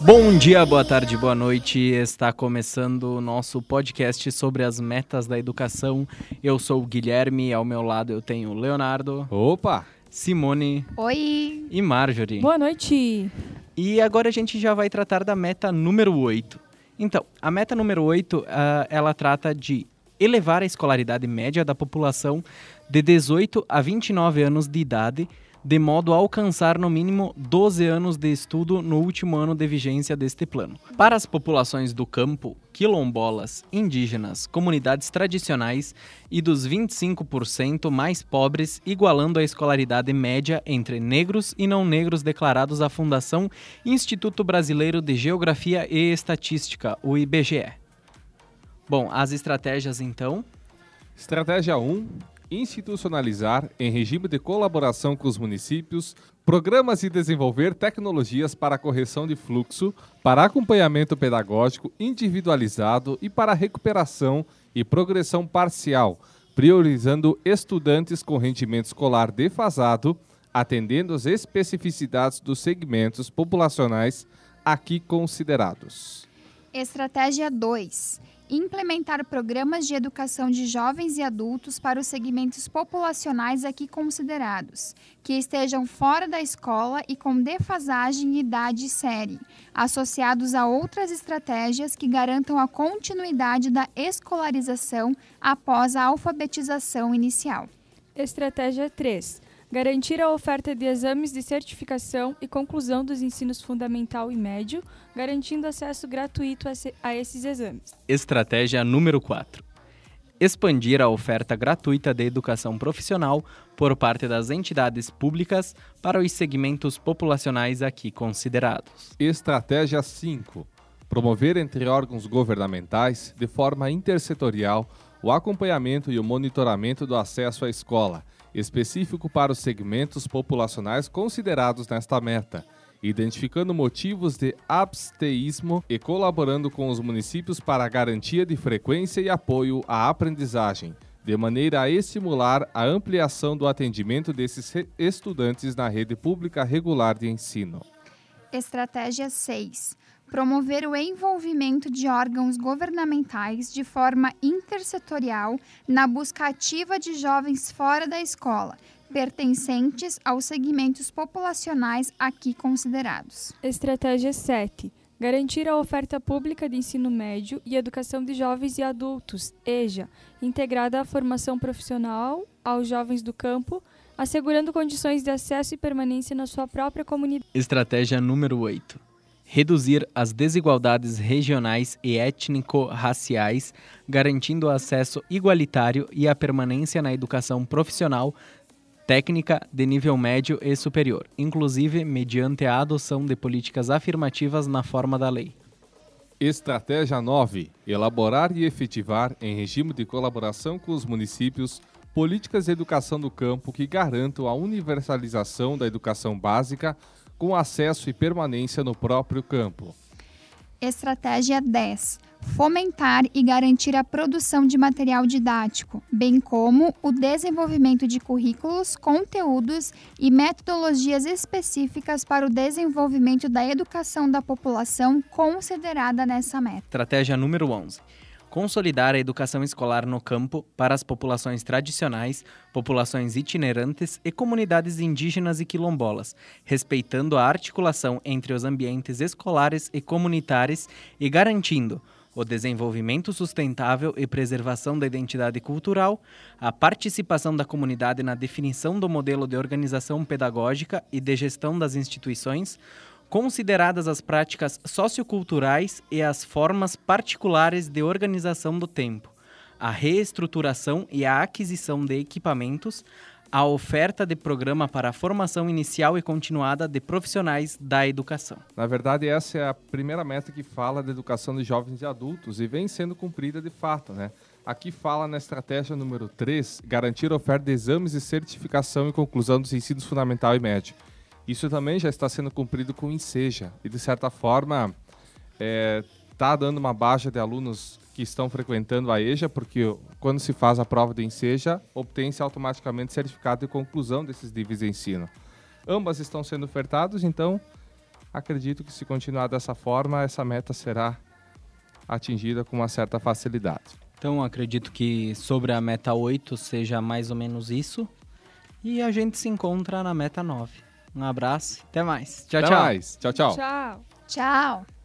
Bom dia, boa tarde, boa noite. Está começando o nosso podcast sobre as metas da educação. Eu sou o Guilherme, ao meu lado eu tenho o Leonardo. Opa! Simone. Oi! E Marjorie. Boa noite! E agora a gente já vai tratar da meta número 8. Então, a meta número 8, uh, ah, ela trata de elevar a escolaridade média da população de 18 a 29 anos de idade de modo a alcançar no mínimo 12 anos de estudo no último ano de vigência deste plano. Para as populações do campo, quilombolas, indígenas, comunidades tradicionais e dos 25% mais pobres, igualando a escolaridade média entre negros e não negros declarados à Fundação Instituto Brasileiro de Geografia e Estatística, o IBGE. Bom, as estratégias então. Estratégia 1: institucionalizar, em regime de colaboração com os municípios, programas e desenvolver tecnologias para correção de fluxo, para acompanhamento pedagógico individualizado e para recuperação e progressão parcial, priorizando estudantes com rendimento escolar defasado, atendendo às especificidades dos segmentos populacionais aqui considerados. Estratégia 2 implementar programas de educação de jovens e adultos para os segmentos populacionais aqui considerados, que estejam fora da escola e com defasagem em idade e série, associados a outras estratégias que garantam a continuidade da escolarização após a alfabetização inicial. Estratégia 3 garantir a oferta de exames de certificação e conclusão dos ensinos fundamental e médio, garantindo acesso gratuito a esses exames. Estratégia número 4. Expandir a oferta gratuita de educação profissional por parte das entidades públicas para os segmentos populacionais aqui considerados. Estratégia 5. Promover entre órgãos governamentais, de forma intersetorial, o acompanhamento e o monitoramento do acesso à escola específico para os segmentos populacionais considerados nesta meta, identificando motivos de absteísmo e colaborando com os municípios para a garantia de frequência e apoio à aprendizagem, de maneira a estimular a ampliação do atendimento desses estudantes na rede pública regular de ensino. Estratégia 6 promover o envolvimento de órgãos governamentais de forma intersetorial na busca ativa de jovens fora da escola, pertencentes aos segmentos populacionais aqui considerados. Estratégia 7. Garantir a oferta pública de ensino médio e educação de jovens e adultos, EJA, integrada à formação profissional aos jovens do campo, assegurando condições de acesso e permanência na sua própria comunidade. Estratégia número 8 reduzir as desigualdades regionais e étnico-raciais, garantindo o acesso igualitário e a permanência na educação profissional técnica de nível médio e superior, inclusive mediante a adoção de políticas afirmativas na forma da lei. Estratégia 9: elaborar e efetivar, em regime de colaboração com os municípios, políticas de educação do campo que garantam a universalização da educação básica com acesso e permanência no próprio campo. Estratégia 10. Fomentar e garantir a produção de material didático, bem como o desenvolvimento de currículos, conteúdos e metodologias específicas para o desenvolvimento da educação da população considerada nessa meta. Estratégia número 11 consolidar a educação escolar no campo para as populações tradicionais, populações itinerantes e comunidades indígenas e quilombolas, respeitando a articulação entre os ambientes escolares e comunitários e garantindo o desenvolvimento sustentável e preservação da identidade cultural, a participação da comunidade na definição do modelo de organização pedagógica e de gestão das instituições, consideradas as práticas socioculturais e as formas particulares de organização do tempo, a reestruturação e a aquisição de equipamentos, a oferta de programa para a formação inicial e continuada de profissionais da educação. Na verdade, essa é a primeira meta que fala da educação de jovens e adultos e vem sendo cumprida de fato, né? Aqui fala na estratégia número 3, garantir a oferta de exames de certificação e conclusão dos ensinos fundamental e médio isso também já está sendo cumprido com o enseja. E, de certa forma, está é, tá dando uma baixa de alunos que estão frequentando a EJA, porque quando se faz a prova do enseja, obtém-se automaticamente certificado de conclusão desses níveis de ensino. Ambas estão sendo ofertados, então acredito que se continuar dessa forma, essa meta será atingida com uma certa facilidade. Então, acredito que sobre a meta 8 seja mais ou menos isso. E a gente se encontra na meta 9. Um abraço. Até mais. Tchau, Até tchau. Mais. Tchau, tchau. Tchau. Tchau.